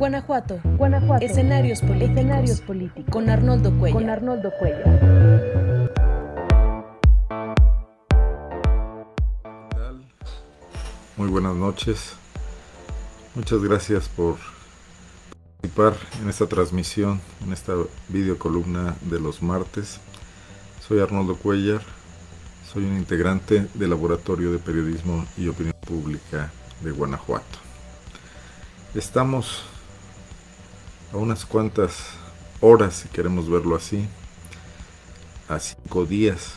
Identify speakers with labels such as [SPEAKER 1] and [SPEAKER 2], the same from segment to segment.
[SPEAKER 1] Guanajuato. Guanajuato. Escenarios políticos. Escenarios políticos. Con Arnoldo Cuellar.
[SPEAKER 2] Con Arnoldo Cuellar.
[SPEAKER 3] Muy buenas noches. Muchas gracias por participar en esta transmisión, en esta videocolumna de los martes. Soy Arnoldo Cuellar, soy un integrante del Laboratorio de Periodismo y Opinión Pública de Guanajuato. Estamos a unas cuantas horas, si queremos verlo así, a cinco días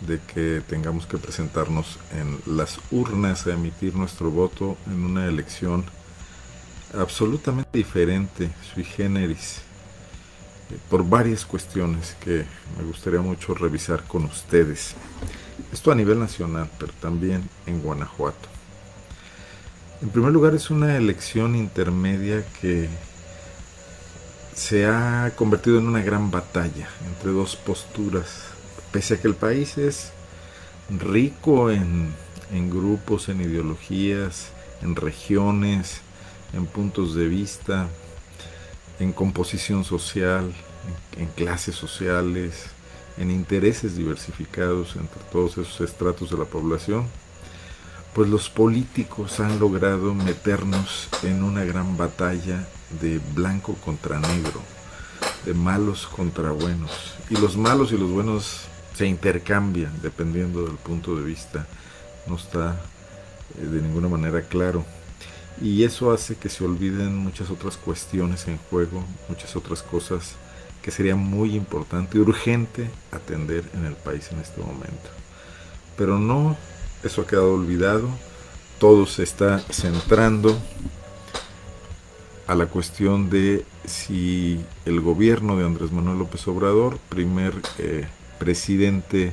[SPEAKER 3] de que tengamos que presentarnos en las urnas a emitir nuestro voto en una elección absolutamente diferente, sui generis, eh, por varias cuestiones que me gustaría mucho revisar con ustedes. Esto a nivel nacional, pero también en Guanajuato. En primer lugar, es una elección intermedia que se ha convertido en una gran batalla entre dos posturas. Pese a que el país es rico en, grupos, en ideologías, en regiones, en puntos de vista, en composición social, en, clases sociales, en intereses diversificados entre todos esos estratos de la población, pues los políticos han logrado meternos en una gran batalla de blanco contra negro, de malos contra buenos. Y los malos y los buenos se intercambian dependiendo del punto de vista. No está eh, de ninguna manera claro. Y eso hace que se olviden muchas otras cuestiones en juego, muchas otras cosas que sería muy importante y urgente atender en el país en este momento. Pero no, eso ha quedado olvidado. Todo se está centrando a la cuestión de si el gobierno de Andrés Manuel López Obrador, primer eh, presidente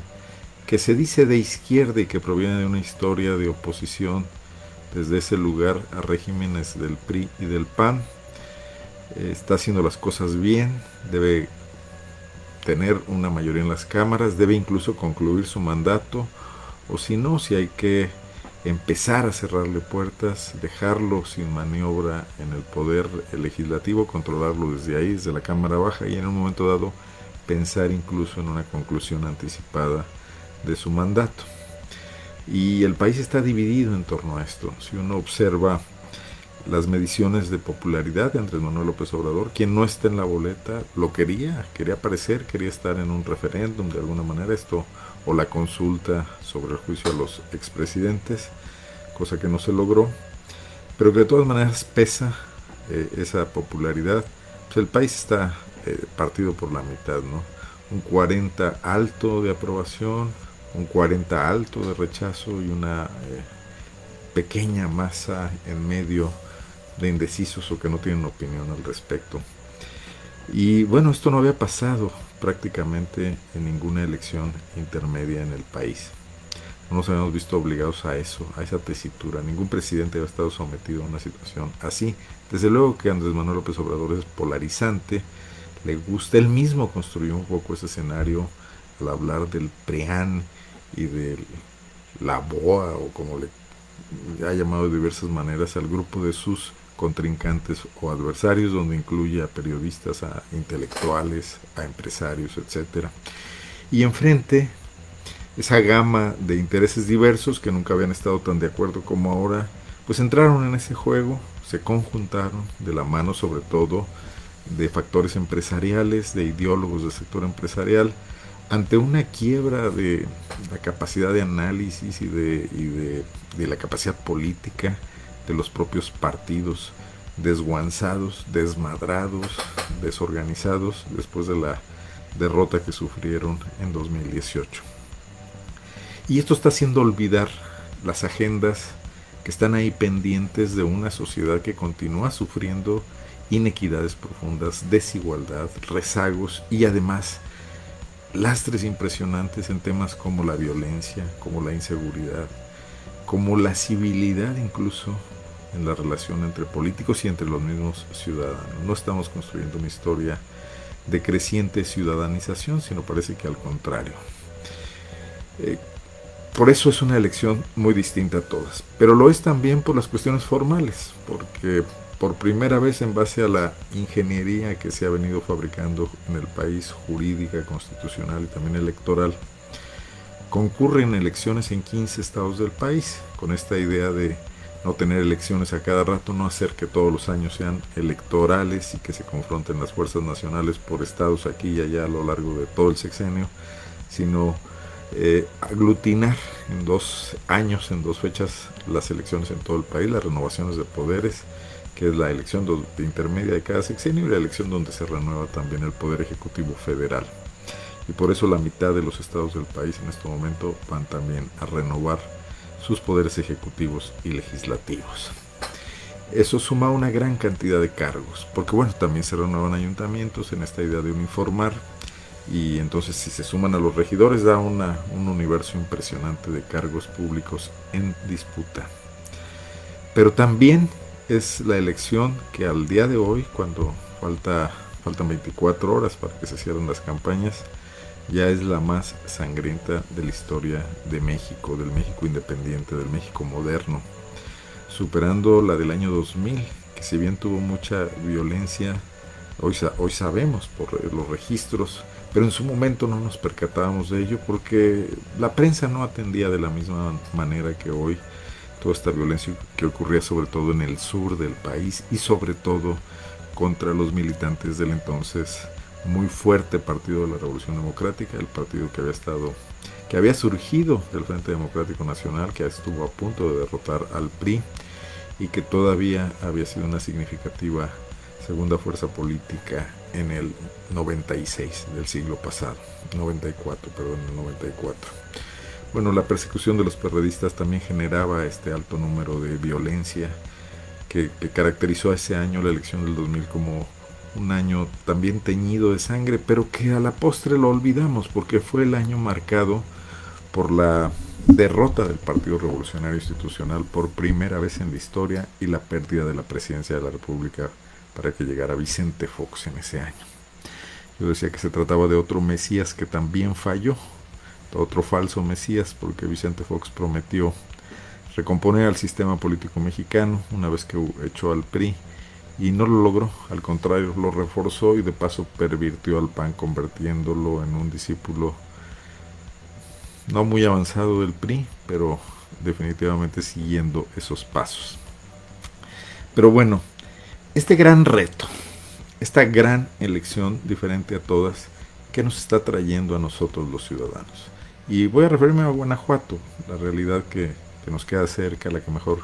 [SPEAKER 3] que se dice de izquierda y que proviene de una historia de oposición desde ese lugar a regímenes del PRI y del PAN. Eh, está haciendo las cosas bien, debe tener una mayoría en las cámaras, debe incluso concluir su mandato, o si no, si hay que empezar a cerrarle puertas, dejarlo sin maniobra en el poder legislativo, controlarlo desde ahí, desde la Cámara Baja y en un momento dado pensar incluso en una conclusión anticipada de su mandato. Y el país está dividido en torno a esto. Si uno observa las mediciones de popularidad de Andrés Manuel López Obrador, quien no está en la boleta lo quería, quería aparecer, quería estar en un referéndum de alguna manera, esto o la consulta sobre el juicio a los expresidentes, cosa que no se logró, pero que de todas maneras pesa eh, esa popularidad. Pues el país está eh, partido por la mitad, ¿no? Un 40 alto de aprobación, un 40 alto de rechazo y una eh, pequeña masa en medio de indecisos o que no tienen opinión al respecto. Y bueno, esto no había pasado prácticamente en ninguna elección intermedia en el país. No nos habíamos visto obligados a eso, a esa tesitura. Ningún presidente había estado sometido a una situación así. Desde luego que Andrés Manuel López Obrador es polarizante, le gusta. Él mismo construyó un poco ese escenario al hablar del PREAN y de la BOA o como le ha llamado de diversas maneras al grupo de sus contrincantes o adversarios, donde incluye a periodistas, a intelectuales, a empresarios, etc. Y enfrente esa gama de intereses diversos que nunca habían estado tan de acuerdo como ahora, pues entraron en ese juego, se conjuntaron de la mano sobre todo de factores empresariales, de ideólogos del sector empresarial, ante una quiebra de la capacidad de análisis y de, de, la capacidad política de los propios partidos, desguanzados, desmadrados, desorganizados después de la derrota que sufrieron en 2018. Y esto está haciendo olvidar las agendas que están ahí pendientes de una sociedad que continúa sufriendo inequidades profundas, desigualdad, rezagos y además lastres impresionantes en temas como la violencia, como la inseguridad, como la civilidad incluso en la relación entre políticos y entre los mismos ciudadanos. No estamos construyendo una historia de creciente ciudadanización, sino parece que al contrario. Eh, por eso es una elección muy distinta a todas, pero lo es también por las cuestiones formales, porque por primera vez en base a la ingeniería que se ha venido fabricando en el país, jurídica, constitucional y también electoral, concurren elecciones en 15 estados del país, con esta idea de no tener elecciones a cada rato, no hacer que todos los años sean electorales y que se confronten las fuerzas nacionales por estados aquí y allá a lo largo de todo el sexenio, sino eh, aglutinar en dos años, en dos fechas, las elecciones en todo el país, las renovaciones de poderes, que es la elección de intermedia de cada sexenio y la elección donde se renueva también el Poder Ejecutivo Federal. Y por eso la mitad de los estados del país en este momento van también a renovar sus poderes ejecutivos y legislativos. Eso suma una gran cantidad de cargos, porque bueno, también se renuevan ayuntamientos en esta idea de uniformar, y entonces si se suman a los regidores da una, un universo impresionante de cargos públicos en disputa. Pero también es la elección que al día de hoy, cuando falta, faltan 24 horas para que se cierren las campañas, ya es la más sangrienta de la historia de México, del México independiente, del México moderno, superando la del año 2000, que si bien tuvo mucha violencia, hoy, hoy sabemos por los registros, pero en su momento no nos percatábamos de ello porque la prensa no atendía de la misma manera que hoy toda esta violencia que ocurría sobre todo en el sur del país y sobre todo contra los militantes del entonces muy fuerte Partido de la Revolución Democrática, el partido que había estado, que había surgido del Frente Democrático Nacional, que estuvo a punto de derrotar al PRI y que todavía había sido una significativa segunda fuerza política en el 96 del siglo pasado, 94, perdón, el 94. Bueno, la persecución de los periodistas también generaba este alto número de violencia que, que caracterizó a ese año, la elección del 2000, como un año también teñido de sangre, pero que a la postre lo olvidamos porque fue el año marcado por la derrota del Partido Revolucionario Institucional por primera vez en la historia y la pérdida de la presidencia de la República para que llegara Vicente Fox en ese año. Yo decía que se trataba de otro Mesías que también falló, otro falso Mesías, porque Vicente Fox prometió recomponer al sistema político mexicano una vez que echó al PRI y no lo logró, al contrario, lo reforzó y de paso pervirtió al PAN convirtiéndolo en un discípulo no muy avanzado del PRI, pero definitivamente siguiendo esos pasos. Pero bueno, este gran reto, esta gran elección diferente a todas, ¿qué nos está trayendo a nosotros los ciudadanos? Y voy a referirme a Guanajuato, la realidad que, que nos queda cerca, la que mejor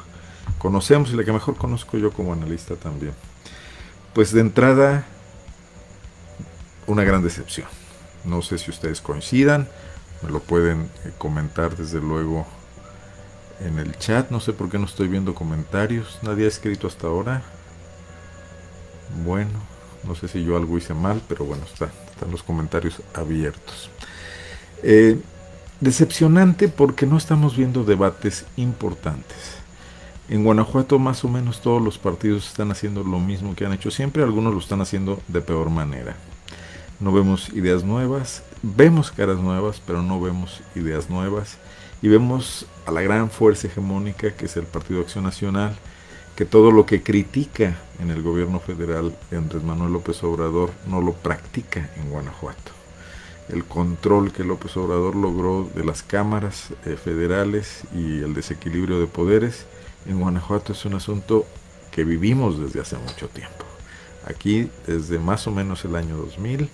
[SPEAKER 3] conocemos y la que mejor conozco yo como analista también. Pues de entrada, una gran decepción. No sé si ustedes coincidan, me lo pueden eh, comentar desde luego en el chat. No sé por qué no estoy viendo comentarios. Nadie ha escrito hasta ahora. Bueno, no sé si yo algo hice mal, pero bueno, están los comentarios abiertos. Eh, decepcionante porque no estamos viendo debates importantes. En Guanajuato más o menos todos los partidos están haciendo lo mismo que han hecho siempre, algunos lo están haciendo de peor manera. No vemos ideas nuevas, vemos caras nuevas, pero no vemos ideas nuevas. Y vemos a la gran fuerza hegemónica que es el Partido Acción Nacional, que todo lo que critica en el gobierno federal de Andrés Manuel López Obrador no lo practica en Guanajuato. El control que López Obrador logró de las cámaras eh, federales y el desequilibrio de poderes en Guanajuato es un asunto que vivimos desde hace mucho tiempo. Aquí desde más o menos el año 2000,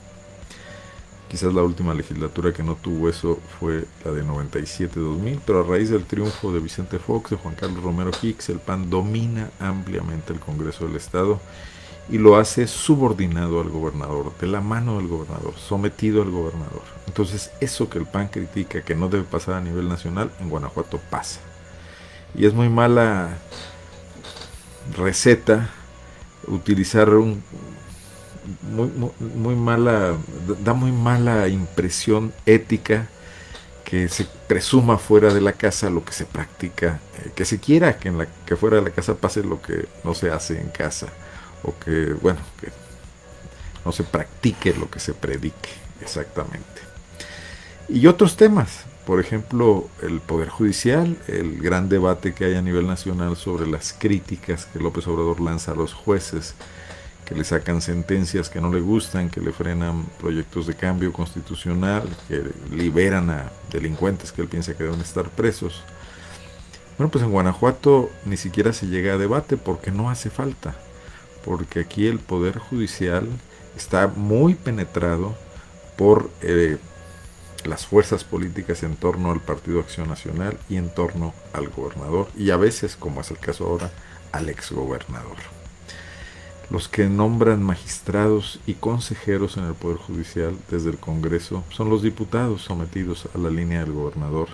[SPEAKER 3] quizás la última legislatura que no tuvo eso fue la de 97-2000, pero a raíz del triunfo de Vicente Fox, de Juan Carlos Romero Hicks, el PAN domina ampliamente el Congreso del Estado y lo hace subordinado al gobernador, de la mano del gobernador, sometido al gobernador. Entonces eso que el PAN critica que no debe pasar a nivel nacional, en Guanajuato pasa y es muy mala receta utilizar un muy, muy, mala da muy mala impresión ética que se presuma fuera de la casa lo que se practica eh, que se quiera que en la que fuera de la casa pase lo que no se hace en casa o que bueno que no se practique lo que se predique exactamente. Y otros temas por ejemplo, el Poder Judicial, el gran debate que hay a nivel nacional sobre las críticas que López Obrador lanza a los jueces, que le sacan sentencias que no le gustan, que le frenan proyectos de cambio constitucional, que liberan a delincuentes que él piensa que deben estar presos. Bueno, pues en Guanajuato ni siquiera se llega a debate porque no hace falta, porque aquí el Poder Judicial está muy penetrado por eh, las fuerzas políticas en torno al Partido Acción Nacional y en torno al gobernador y a veces, como es el caso ahora, al exgobernador. Los que nombran magistrados y consejeros en el Poder Judicial desde el Congreso son los diputados sometidos a la línea del gobernador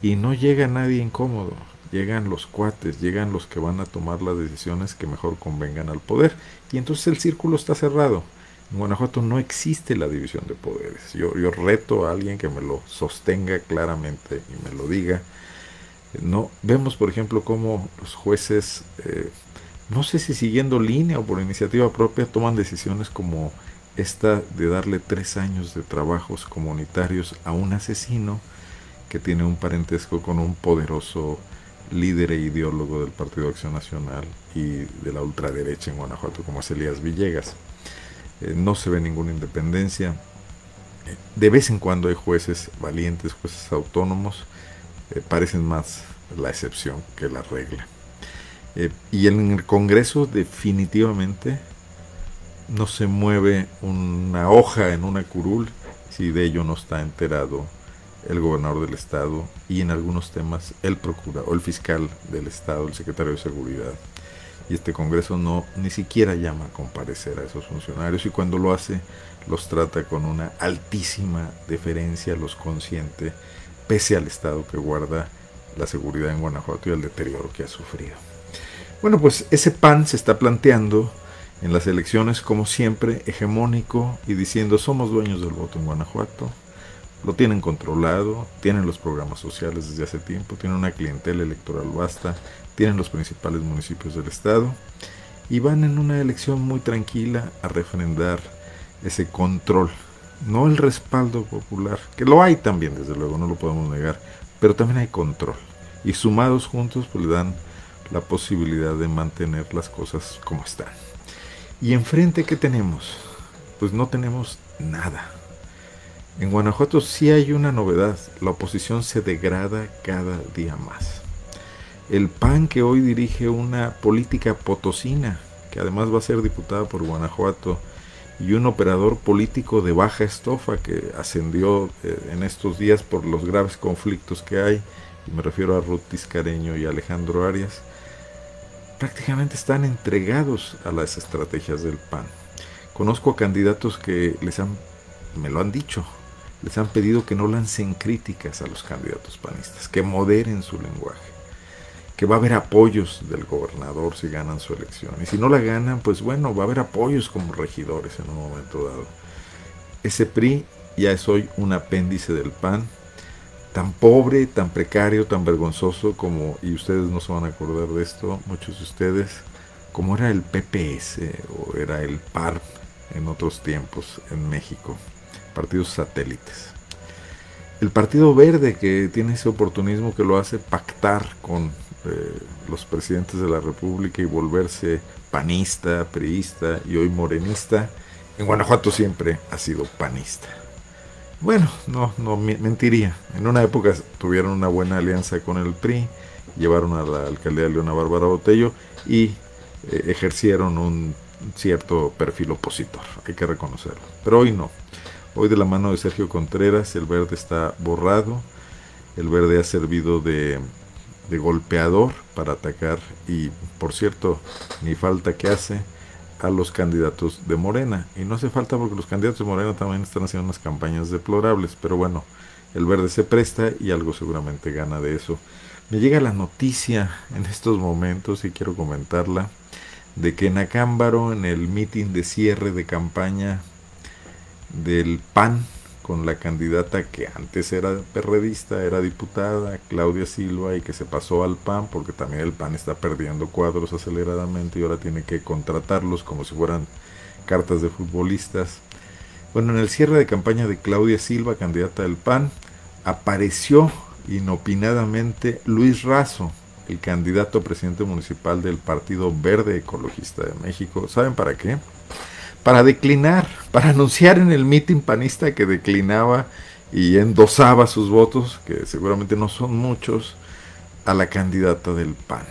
[SPEAKER 3] y no llega nadie incómodo, llegan los cuates, llegan los que van a tomar las decisiones que mejor convengan al poder. Y entonces el círculo está cerrado en Guanajuato no existe la división de poderes. Yo, yo reto a alguien que me lo sostenga claramente y me lo diga. No, vemos, por ejemplo, cómo los jueces, eh, no sé si siguiendo línea o por iniciativa propia, toman decisiones como esta de darle tres años de trabajos comunitarios a un asesino que tiene un parentesco con un poderoso líder e ideólogo del Partido Acción Nacional y de la ultraderecha en Guanajuato, como es Elías Villegas. Eh, no se ve ninguna independencia. De vez en cuando hay jueces valientes, jueces autónomos, eh, parecen más la excepción que la regla. Eh, y en el Congreso definitivamente no se mueve una hoja en una curul si de ello no está enterado el gobernador del estado y en algunos temas el procurador, el fiscal del estado, el secretario de seguridad y este Congreso no ni siquiera llama a comparecer a esos funcionarios y cuando lo hace los trata con una altísima deferencia, los consciente, pese al estado que guarda la seguridad en Guanajuato y el deterioro que ha sufrido. Bueno, pues ese PAN se está planteando en las elecciones como siempre hegemónico y diciendo somos dueños del voto en Guanajuato, lo tienen controlado, tienen los programas sociales desde hace tiempo, tienen una clientela electoral vasta, tienen los principales municipios del estado y van en una elección muy tranquila a refrendar ese control, no el respaldo popular, que lo hay también, desde luego, no lo podemos negar, pero también hay control. Y sumados juntos, pues le dan la posibilidad de mantener las cosas como están. Y enfrente, ¿qué tenemos? Pues no tenemos nada. En Guanajuato sí hay una novedad, la oposición se degrada cada día más el PAN que hoy dirige una política potosina, que además va a ser diputada por Guanajuato, y un operador político de baja estofa que ascendió eh, en estos días por los graves conflictos que hay, y me refiero a Ruth Tiscareño y Alejandro Arias, prácticamente están entregados a las estrategias del PAN. Conozco a candidatos que les han, me lo han dicho, les han pedido que no lancen críticas a los candidatos panistas, que moderen su lenguaje que va a haber apoyos del gobernador si ganan su elección. Y si no la ganan, pues bueno, va a haber apoyos como regidores en un momento dado. Ese PRI ya es hoy un apéndice del PAN, tan pobre, tan precario, tan vergonzoso como, y ustedes no se van a acordar de esto, muchos de ustedes, como era el PPS o era el PAR en otros tiempos en México, partidos satélites. El Partido Verde que tiene ese oportunismo que lo hace pactar con los presidentes de la República y volverse panista, priista y hoy morenista, en Guanajuato siempre ha sido panista. Bueno, no, no mentiría. En una época tuvieron una buena alianza con el PRI, llevaron a la alcaldía de Leona Bárbara Botello y eh, ejercieron un cierto perfil opositor, hay que reconocerlo. Pero hoy no. Hoy de la mano de Sergio Contreras el verde está borrado, el verde ha servido de golpeador para atacar y por cierto ni falta que hace a los candidatos de Morena. Y no hace falta porque los candidatos de Morena también están haciendo unas campañas deplorables pero bueno el verde se presta y algo seguramente gana de eso. Me llega la noticia en estos momentos y quiero comentarla de que en Acámbaro en el mitin de cierre de campaña del PAN con la candidata que antes era perredista, era diputada, Claudia Silva, y que se pasó al PAN, porque también el PAN está perdiendo cuadros aceleradamente y ahora tiene que contratarlos como si fueran cartas de futbolistas. Bueno, en el cierre de campaña de Claudia Silva, candidata del PAN, apareció inopinadamente Luis Razo, el candidato a presidente municipal del Partido Verde Ecologista de México. ¿Saben para qué? Para declinar, para anunciar en el mitin panista que declinaba y endosaba sus votos, que seguramente no son muchos, a la candidata del PAN,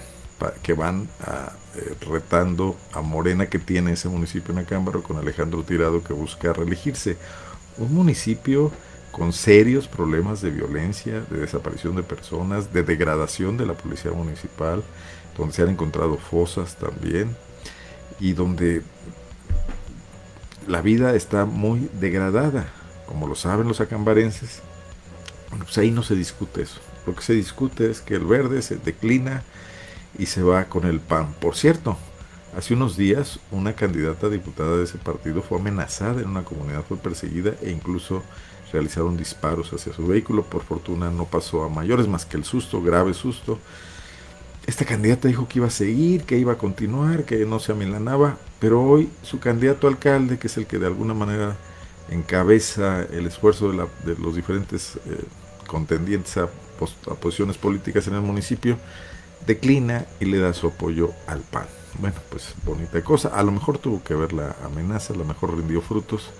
[SPEAKER 3] que van a, eh, retando a Morena que tiene ese municipio en Acámbaro con Alejandro Tirado que busca reelegirse. Un municipio con serios problemas de violencia, de desaparición de personas, de degradación de la policía municipal, donde se han encontrado fosas también y donde la vida está muy degradada, como lo saben los acambarenses. Pues ahí no se discute eso. Lo que se discute es que el verde se declina y se va con el PAN. Por cierto, hace unos días una candidata a diputada de ese partido fue amenazada en una comunidad, fue perseguida e incluso realizaron disparos hacia su vehículo. Por fortuna no pasó a mayores más que el susto, grave susto. Esta candidata dijo que iba a seguir, que iba a continuar, que no se amilanaba, pero hoy su candidato alcalde, que es el que de alguna manera encabeza el esfuerzo de, los diferentes eh, contendientes a, a posiciones políticas en el municipio, declina y le da su apoyo al PAN. Bueno, pues bonita cosa. A lo mejor tuvo que ver la amenaza, a lo mejor rindió frutos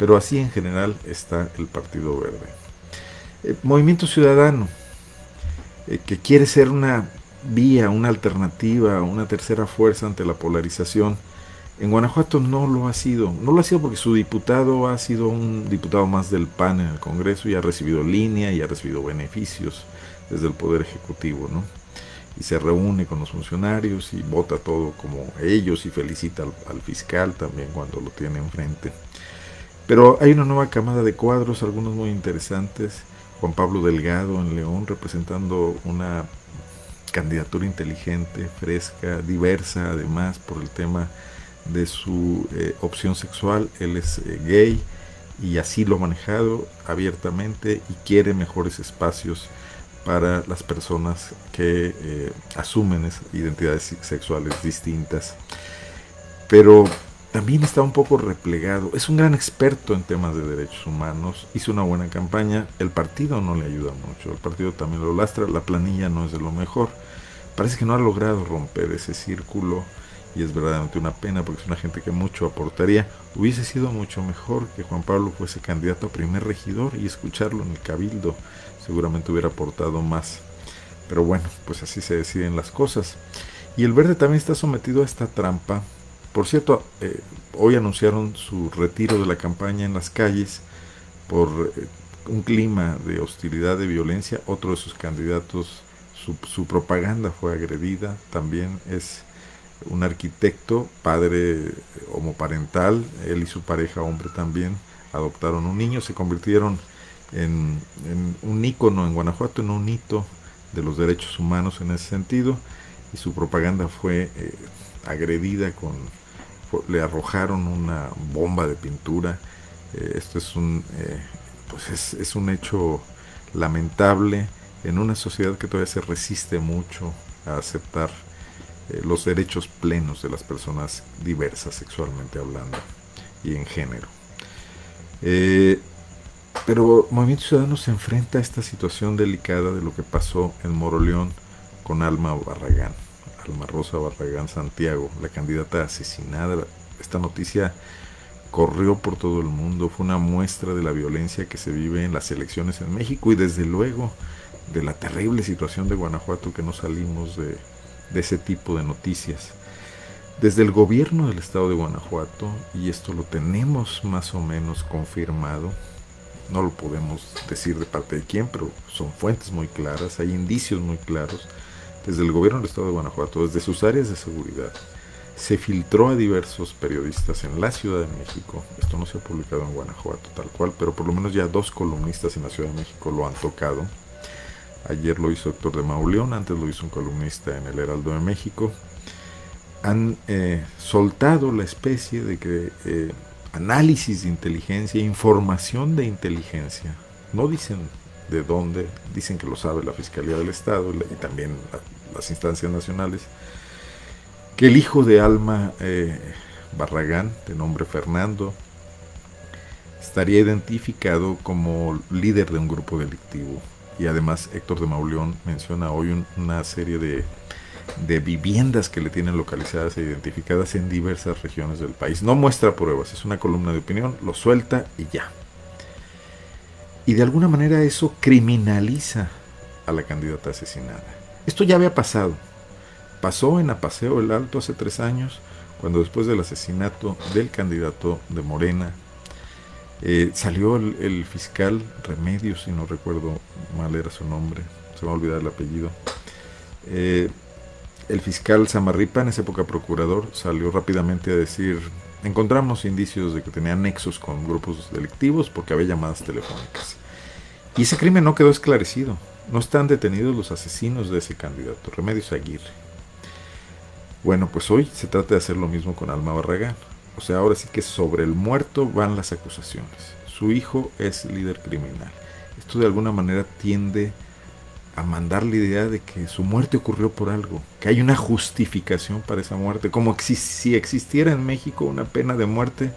[SPEAKER 3] pero así en general está el Partido Verde. Eh, Movimiento Ciudadano, eh, que quiere ser una vía, una alternativa, una tercera fuerza ante la polarización, en Guanajuato no lo ha sido. No lo ha sido porque su diputado ha sido un diputado más del PAN en el Congreso y ha recibido línea y ha recibido beneficios desde el Poder Ejecutivo, ¿no? Y se reúne con los funcionarios y vota todo como ellos y felicita al, al fiscal también cuando lo tiene enfrente. Pero hay una nueva camada de cuadros, algunos muy interesantes. Juan Pablo Delgado en León representando una candidatura inteligente, fresca, diversa además por el tema de su eh, opción sexual. Él es eh, gay y así lo ha manejado abiertamente y quiere mejores espacios para las personas que eh, asumen identidades sexuales distintas. Pero también está un poco replegado. Es un gran experto en temas de derechos humanos. Hizo una buena campaña. El partido no le ayuda mucho. El partido también lo lastra. La planilla no es de lo mejor. Parece que no ha logrado romper ese círculo. Y es verdaderamente una pena porque es una gente que mucho aportaría. Hubiese sido mucho mejor que Juan Pablo fuese candidato a primer regidor y escucharlo en el cabildo. Seguramente hubiera aportado más. Pero bueno, pues así se deciden las cosas. Y el verde también está sometido a esta trampa por cierto, eh, hoy anunciaron su retiro de la campaña en las calles por eh, un clima de hostilidad, de violencia. Otro de sus candidatos, su, propaganda fue agredida. También es un arquitecto, padre homoparental. Él y su pareja, hombre también, adoptaron un niño. Se convirtieron en, un ícono en Guanajuato, en un hito de los derechos humanos en ese sentido. Y su propaganda fue eh, agredida con le arrojaron una bomba de pintura. Eh, esto es un, eh, pues es, un hecho lamentable en una sociedad que todavía se resiste mucho a aceptar eh, los derechos plenos de las personas diversas sexualmente hablando y en género. pero Movimiento Ciudadano se enfrenta a esta situación delicada de lo que pasó en Moroleón con Alma Barragán. Alma Rosa Barragán Santiago, la candidata asesinada. Esta noticia corrió por todo el mundo, fue una muestra de la violencia que se vive en las elecciones en México y desde luego de la terrible situación de Guanajuato que no salimos de, de ese tipo de noticias. Desde el gobierno del estado de Guanajuato, y esto lo tenemos más o menos confirmado, no lo podemos decir de parte de quién, pero son fuentes muy claras, hay indicios muy claros, desde el gobierno del estado de Guanajuato, desde sus áreas de seguridad, se filtró a diversos periodistas en la Ciudad de México. Esto no se ha publicado en Guanajuato tal cual, pero por lo menos ya dos columnistas en la Ciudad de México lo han tocado. Ayer lo hizo Héctor de Mauleón, antes lo hizo un columnista en el Heraldo de México. Han eh, soltado la especie de que eh, análisis de inteligencia, información de inteligencia. No dicen de dónde, dicen que lo sabe la Fiscalía del Estado y también las instancias nacionales, que el hijo de Alma eh, Barragán, de nombre Fernando, estaría identificado como líder de un grupo delictivo. Y además Héctor de Mauleón menciona hoy una serie de, de viviendas que le tienen localizadas e identificadas en diversas regiones del país. No muestra pruebas, es una columna de opinión, lo suelta y ya. Y de alguna manera eso criminaliza a la candidata asesinada. Esto ya había pasado. Pasó en Apaseo el Alto hace tres años, cuando después del asesinato del candidato de Morena, eh, salió el, fiscal Remedios, si no recuerdo mal era su nombre, se me va a olvidar el apellido. Eh, el fiscal Samarripa, en esa época procurador, salió rápidamente a decir, encontramos indicios de que tenía nexos con grupos delictivos porque había llamadas telefónicas. Y ese crimen no quedó esclarecido. No están detenidos los asesinos de ese candidato, Remedios Aguirre. Bueno, pues hoy se trata de hacer lo mismo con Alma Barragán. O sea, ahora sí que sobre el muerto van las acusaciones. Su hijo es líder criminal. Esto de alguna manera tiende a mandar la idea de que su muerte ocurrió por algo, que hay una justificación para esa muerte, como si existiera en México una pena de muerte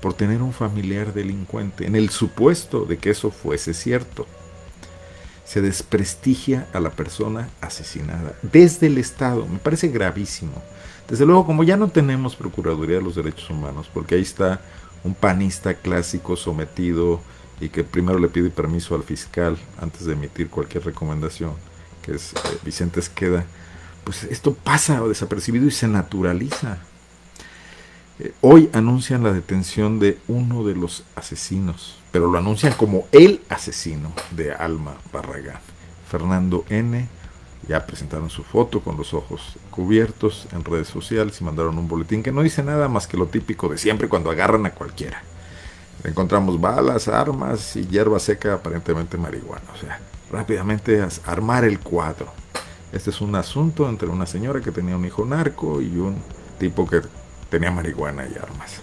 [SPEAKER 3] por tener un familiar delincuente, en el supuesto de que eso fuese cierto. Se desprestigia a la persona asesinada desde el Estado, me parece gravísimo. Desde luego, como ya no tenemos Procuraduría de los Derechos Humanos, porque ahí está un panista clásico sometido y que primero le pide permiso al fiscal antes de emitir cualquier recomendación, que es eh, Vicente Esqueda, pues esto pasa desapercibido y se naturaliza. Eh, hoy anuncian la detención de uno de los asesinos, pero lo anuncian como el asesino de Alma Barragán, Fernando N., ya presentaron su foto con los ojos cubiertos en redes sociales y mandaron un boletín que no dice nada más que lo típico de siempre cuando agarran a cualquiera. Encontramos balas, armas y hierba seca, aparentemente marihuana. O sea, rápidamente armar el cuadro. Este es un asunto entre una señora que tenía un hijo narco y un tipo que tenía marihuana y armas.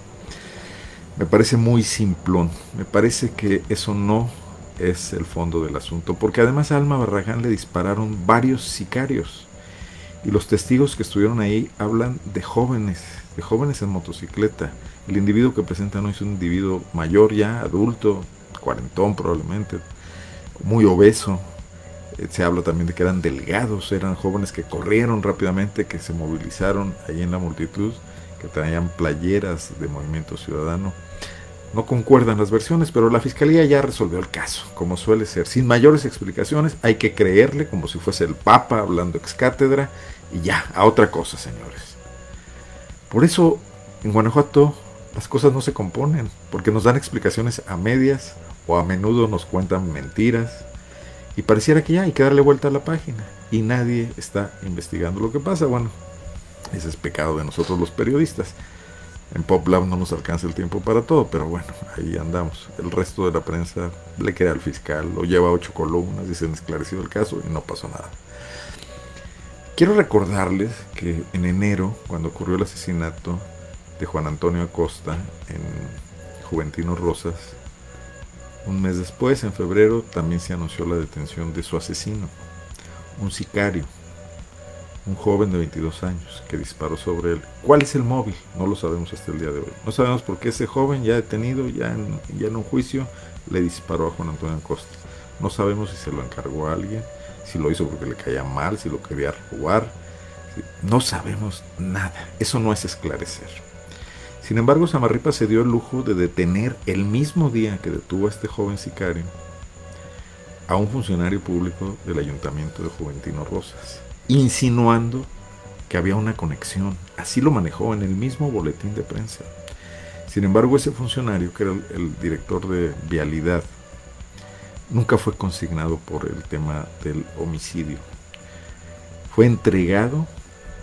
[SPEAKER 3] Me parece muy simplón. Me parece que eso no es el fondo del asunto, porque además a Alma Barragán le dispararon varios sicarios y los testigos que estuvieron ahí hablan de jóvenes, de jóvenes en motocicleta. El individuo que presenta no es un individuo mayor ya, adulto, cuarentón probablemente, muy obeso. Eh, se habla también de que eran delgados, eran jóvenes que corrieron rápidamente, que se movilizaron ahí en la multitud, que traían playeras de Movimiento Ciudadano no concuerdan las versiones, pero la fiscalía ya resolvió el caso, como suele ser, sin mayores explicaciones, hay que creerle como si fuese el Papa hablando ex cátedra y ya, a otra cosa, señores. Por eso, en Guanajuato, las cosas no se componen, porque nos dan explicaciones a medias o a menudo nos cuentan mentiras y pareciera que ya hay que darle vuelta a la página y nadie está investigando lo que pasa. Bueno, ese es pecado de nosotros los periodistas. En PopLab no nos alcanza el tiempo para todo, pero bueno, ahí andamos. El resto de la prensa le queda al fiscal, lo lleva a ocho columnas, dicen esclarecido el caso y no pasó nada. Quiero recordarles que en enero, cuando ocurrió el asesinato de Juan Antonio Acosta en Juventino Rosas, un mes después, en febrero, también se anunció la detención de su asesino, un sicario, un joven de 22 años que disparó sobre él. ¿Cuál es el móvil? No lo sabemos hasta el día de hoy. No sabemos por qué ese joven ya detenido, ya en, ya en un juicio, le disparó a Juan Antonio Acosta. No sabemos si se lo encargó a alguien, si lo hizo porque le caía mal, si lo quería robar. No sabemos nada. Eso no es esclarecer. Sin embargo, Samarripa se dio el lujo de detener el mismo día que detuvo a este joven sicario a un funcionario público del ayuntamiento de Juventino Rosas insinuando que había una conexión. Así lo manejó en el mismo boletín de prensa. Sin embargo, ese funcionario, que era el, director de vialidad, nunca fue consignado por el tema del homicidio. Fue entregado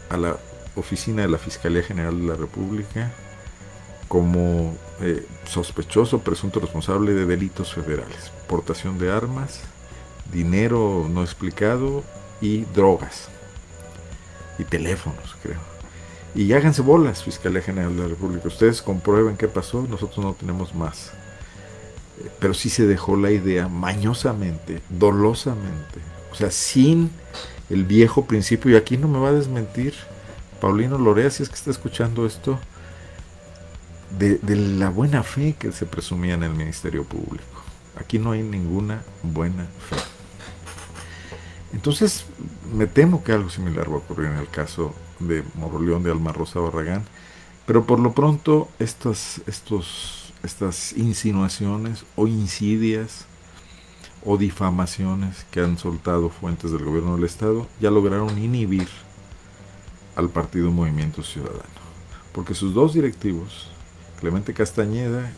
[SPEAKER 3] a la oficina de la Fiscalía General de la República como eh, sospechoso, presunto responsable de delitos federales, portación de armas, dinero no explicado y drogas. Y teléfonos, creo. Y háganse bolas, Fiscalía General de la República. Ustedes comprueben qué pasó, nosotros no tenemos más. Eh, pero sí se dejó la idea mañosamente, dolosamente. O sea, sin el viejo principio. Y aquí no me va a desmentir Paulino Lorea, si es que está escuchando esto. de, de la buena fe que se presumía en el Ministerio Público. Aquí no hay ninguna buena fe. Entonces, me temo que algo similar va a ocurrir en el caso de Moroleón de Alma Rosa Barragán, pero por lo pronto estas, estos, estas insinuaciones o insidias o difamaciones que han soltado fuentes del gobierno del Estado ya lograron inhibir al partido Movimiento Ciudadano. Porque sus dos directivos, Clemente Castañeda,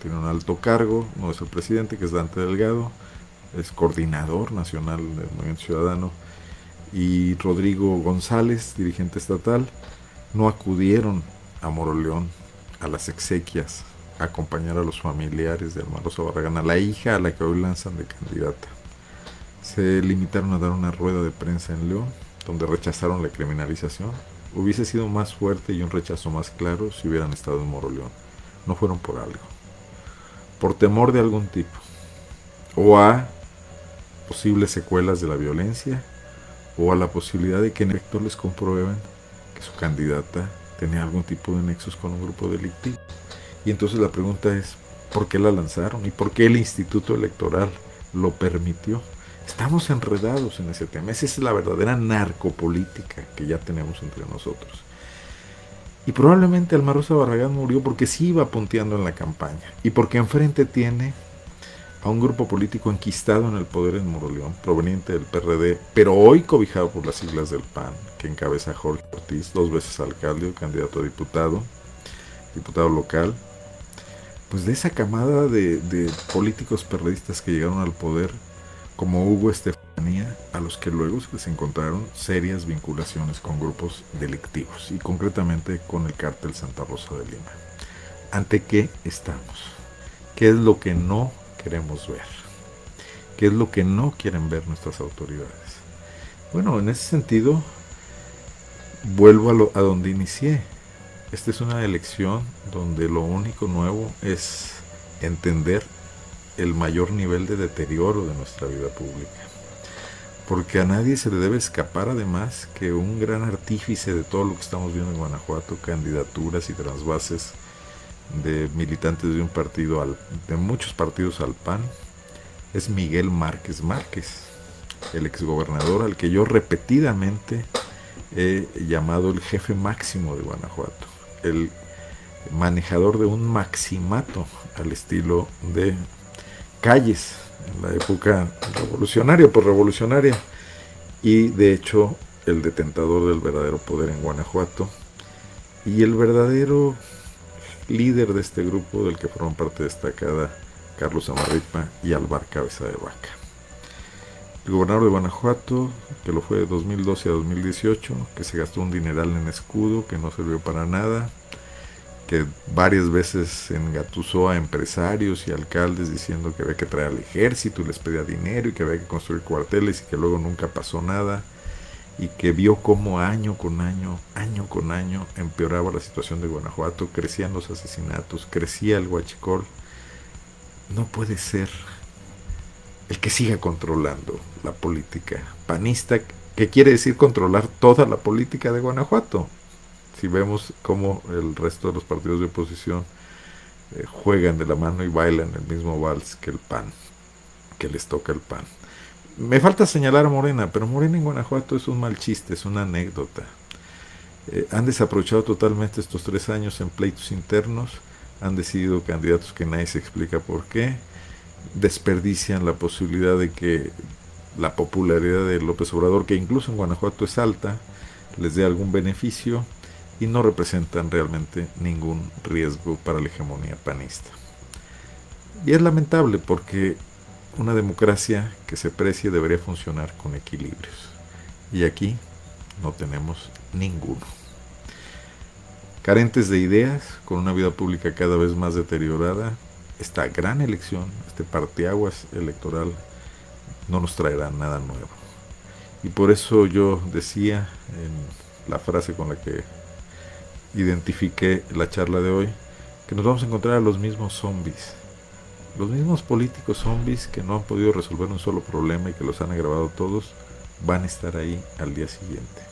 [SPEAKER 3] tiene un alto cargo, no es el presidente, que es Dante Delgado, es coordinador nacional del Movimiento Ciudadano, y Rodrigo González, dirigente estatal, no acudieron a Moroleón a las exequias a acompañar a los familiares de Almarosa Barragán, la hija a la que hoy lanzan de candidata. Se limitaron a dar una rueda de prensa en León, donde rechazaron la criminalización. Hubiese sido más fuerte y un rechazo más claro si hubieran estado en Moroleón. No fueron por algo. Por temor de algún tipo. O a posibles secuelas de la violencia o a la posibilidad de que en efecto les comprueben que su candidata tenía algún tipo de nexos con un grupo delictivo. Y entonces la pregunta es, ¿por qué la lanzaron? ¿Y por qué el Instituto Electoral lo permitió? Estamos enredados en ese tema. Esa es la verdadera narcopolítica que ya tenemos entre nosotros. Y probablemente Alma Rosa Barragán murió porque sí iba punteando en la campaña y porque enfrente tiene a un grupo político enquistado en el poder en Moroleón, proveniente del PRD, pero hoy cobijado por las siglas del PAN, que encabeza Jorge Ortiz, dos veces alcalde, candidato a diputado, diputado local, pues de esa camada de, de políticos perredistas que llegaron al poder, como Hugo Estefanía, a los que luego se encontraron serias vinculaciones con grupos delictivos, y concretamente con el cártel Santa Rosa de Lima. ¿Ante qué estamos? ¿Qué es lo que no queremos ver? ¿Qué es lo que no quieren ver nuestras autoridades? Bueno, en ese sentido, vuelvo a, lo, a donde inicié. Esta es una elección donde lo único nuevo es entender el mayor nivel de deterioro de nuestra vida pública. Porque a nadie se le debe escapar además que un gran artífice de todo lo que estamos viendo en Guanajuato, candidaturas y trasvases, de militantes de un partido, al, de muchos partidos al PAN, es Miguel Márquez Márquez, el exgobernador al que yo repetidamente he llamado el jefe máximo de Guanajuato, el manejador de un maximato al estilo de calles en la época revolucionaria, por revolucionaria, y de hecho el detentador del verdadero poder en Guanajuato, y el verdadero líder de este grupo del que forman parte destacada Carlos Amarripa y Alvar Cabeza de Vaca. El gobernador de Guanajuato, que lo fue de 2012 a 2018, que se gastó un dineral en escudo, que no sirvió para nada, que varias veces engatusó a empresarios y alcaldes diciendo que había que traer al ejército y les pedía dinero y que había que construir cuarteles y que luego nunca pasó nada y que vio cómo año con año, año con año empeoraba la situación de Guanajuato, crecían los asesinatos, crecía el huachicol, no puede ser el que siga controlando la política panista, que quiere decir controlar toda la política de Guanajuato. Si vemos cómo el resto de los partidos de oposición eh, juegan de la mano y bailan el mismo vals que el PAN, que les toca el PAN. Me falta señalar a Morena, pero Morena en Guanajuato es un mal chiste, es una anécdota. Eh, han desaprovechado totalmente estos tres años en pleitos internos, han decidido candidatos que nadie se explica por qué, desperdician la posibilidad de que la popularidad de López Obrador, que incluso en Guanajuato es alta, les dé algún beneficio y no representan realmente ningún riesgo para la hegemonía panista. Y es lamentable porque una democracia que se precie debería funcionar con equilibrios. Y aquí no tenemos ninguno. Carentes de ideas, con una vida pública cada vez más deteriorada, esta gran elección, este parteaguas electoral, no nos traerá nada nuevo. Y por eso yo decía en la frase con la que identifiqué la charla de hoy, que nos vamos a encontrar a los mismos zombies los mismos políticos zombies que no han podido resolver un solo problema y que los han agravado todos, van a estar ahí al día siguiente.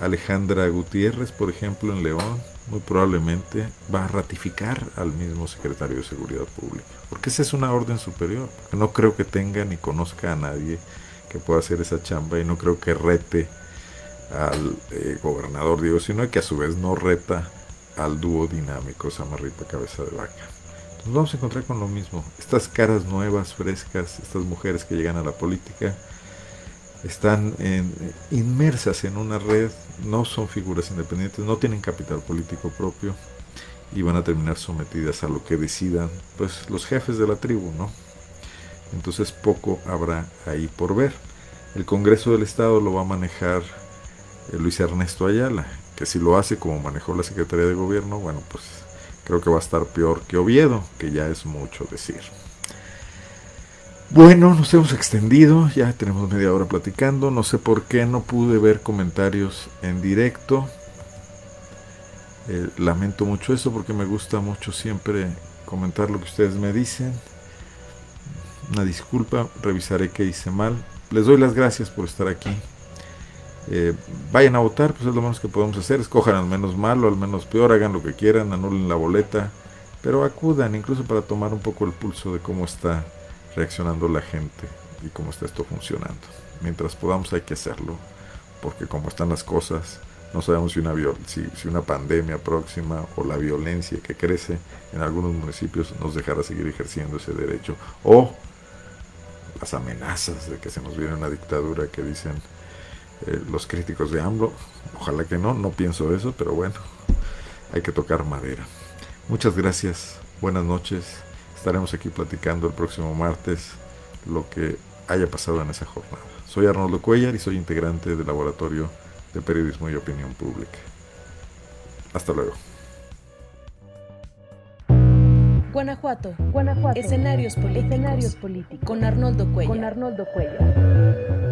[SPEAKER 3] Alejandra Gutiérrez, por ejemplo, en León, muy probablemente va a ratificar al mismo secretario de Seguridad Pública, porque esa es una orden superior. No creo que tenga ni conozca a nadie que pueda hacer esa chamba y no creo que rete al eh, gobernador Diego, sino que a su vez no reta al dúo dinámico Samarripa Cabeza de Vaca. Nos vamos a encontrar con lo mismo. Estas caras nuevas, frescas, estas mujeres que llegan a la política, están inmersas en una red, no son figuras independientes, no tienen capital político propio y van a terminar sometidas a lo que decidan pues los jefes de la tribu, ¿no? Entonces poco habrá ahí por ver. El Congreso del Estado lo va a manejar eh, Luis Ernesto Ayala, que si lo hace como manejó la Secretaría de Gobierno, bueno, pues creo que va a estar peor que Oviedo, que ya es mucho decir. Bueno, nos hemos extendido, ya tenemos media hora platicando, no sé por qué no pude ver comentarios en directo. Eh, lamento mucho eso porque me gusta mucho siempre comentar lo que ustedes me dicen. Una disculpa, revisaré qué hice mal. Les doy las gracias por estar aquí. Eh, vayan a votar, pues es lo menos que podemos hacer. Escojan al menos malo, al menos peor, hagan lo que quieran, anulen la boleta, pero acudan incluso para tomar un poco el pulso de cómo está reaccionando la gente y cómo está esto funcionando. Mientras podamos hay que hacerlo, porque como están las cosas, no sabemos si una, si, si una pandemia próxima o la violencia que crece en algunos municipios nos dejará seguir ejerciendo ese derecho. O las amenazas de que se nos viene una dictadura que dicen eh, los críticos de AMLO. Ojalá que no, no pienso eso, pero bueno, hay que tocar madera. Muchas gracias, buenas noches. Estaremos aquí platicando el próximo martes lo que haya pasado en esa jornada. Soy Arnoldo Cuellar y soy integrante del Laboratorio de Periodismo y Opinión Pública. Hasta luego.
[SPEAKER 1] Guanajuato. Guanajuato. Escenarios políticos. Escenarios políticos. Con Arnoldo Cuellar.
[SPEAKER 2] Con Arnoldo Cuellar.